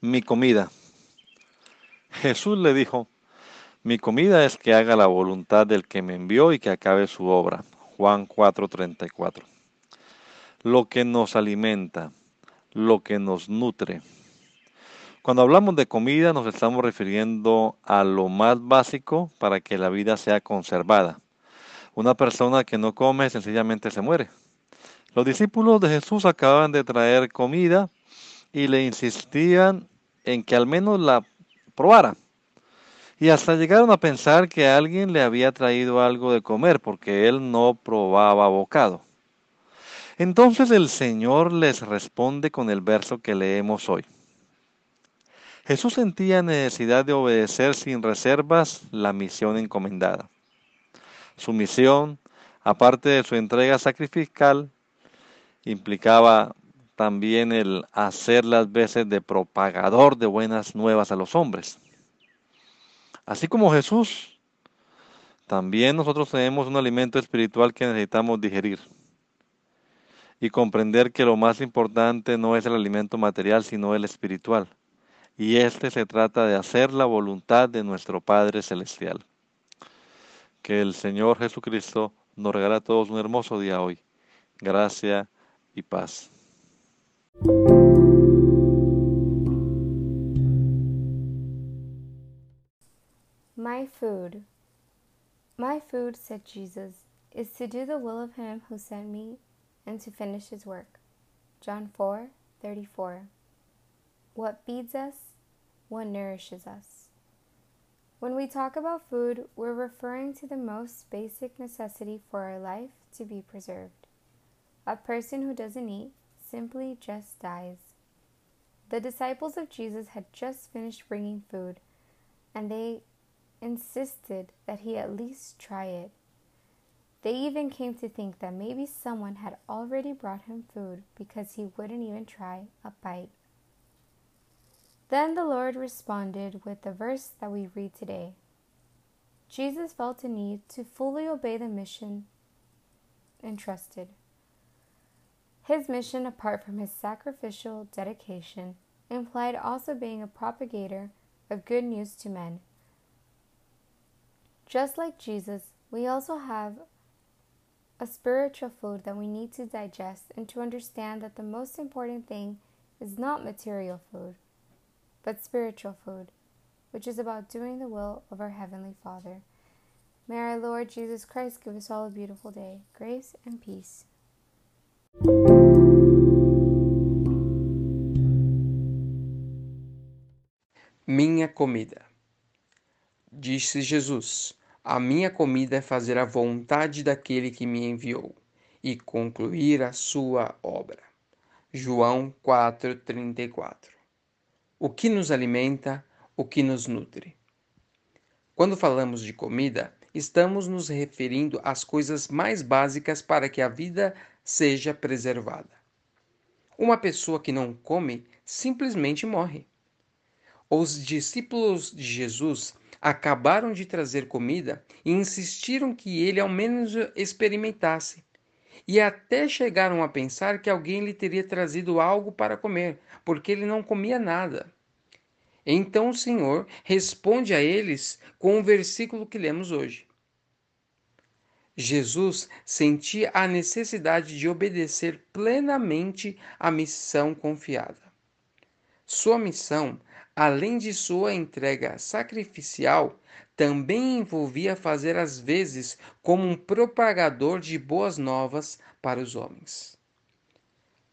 Mi comida. Jesús le dijo, mi comida es que haga la voluntad del que me envió y que acabe su obra. Juan 4:34. Lo que nos alimenta, lo que nos nutre. Cuando hablamos de comida nos estamos refiriendo a lo más básico para que la vida sea conservada. Una persona que no come sencillamente se muere. Los discípulos de Jesús acaban de traer comida y le insistían en que al menos la probara. Y hasta llegaron a pensar que alguien le había traído algo de comer porque él no probaba bocado. Entonces el Señor les responde con el verso que leemos hoy. Jesús sentía necesidad de obedecer sin reservas la misión encomendada. Su misión, aparte de su entrega sacrificial, implicaba también el hacer las veces de propagador de buenas nuevas a los hombres. Así como Jesús, también nosotros tenemos un alimento espiritual que necesitamos digerir y comprender que lo más importante no es el alimento material, sino el espiritual. Y este se trata de hacer la voluntad de nuestro Padre Celestial. Que el Señor Jesucristo nos regala a todos un hermoso día hoy. Gracia y paz. My food. My food, said Jesus, is to do the will of him who sent me and to finish his work. John 4 34. What feeds us? What nourishes us? When we talk about food, we're referring to the most basic necessity for our life to be preserved. A person who doesn't eat simply just dies. The disciples of Jesus had just finished bringing food, and they insisted that he at least try it. They even came to think that maybe someone had already brought him food because he wouldn't even try a bite. Then the Lord responded with the verse that we read today. Jesus felt a need to fully obey the mission entrusted. His mission, apart from his sacrificial dedication, implied also being a propagator of good news to men. Just like Jesus, we also have a spiritual food that we need to digest and to understand that the most important thing is not material food, but spiritual food, which is about doing the will of our Heavenly Father. May our Lord Jesus Christ give us all a beautiful day, grace and peace. Minha comida. Disse Jesus: A minha comida é fazer a vontade daquele que me enviou e concluir a sua obra. João 4:34. O que nos alimenta, o que nos nutre. Quando falamos de comida, estamos nos referindo às coisas mais básicas para que a vida seja preservada. Uma pessoa que não come simplesmente morre. Os discípulos de Jesus acabaram de trazer comida e insistiram que ele ao menos experimentasse. E até chegaram a pensar que alguém lhe teria trazido algo para comer, porque ele não comia nada. Então o Senhor responde a eles com o versículo que lemos hoje. Jesus sentia a necessidade de obedecer plenamente à missão confiada. Sua missão além de sua entrega sacrificial, também envolvia fazer as vezes como um propagador de boas novas para os homens.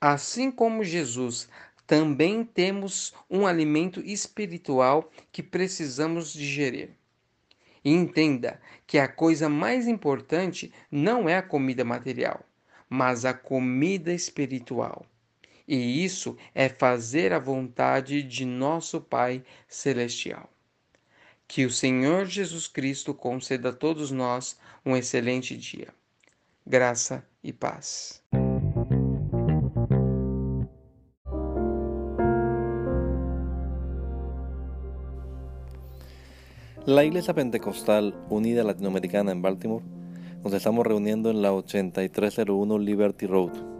Assim como Jesus, também temos um alimento espiritual que precisamos digerir. E entenda que a coisa mais importante não é a comida material, mas a comida espiritual. E isso é fazer a vontade de nosso Pai Celestial. Que o Senhor Jesus Cristo conceda a todos nós um excelente dia. Graça e paz. La Iglesia Pentecostal Unida Latinoamericana en Baltimore nos estamos reuniendo en la 8301 Liberty Road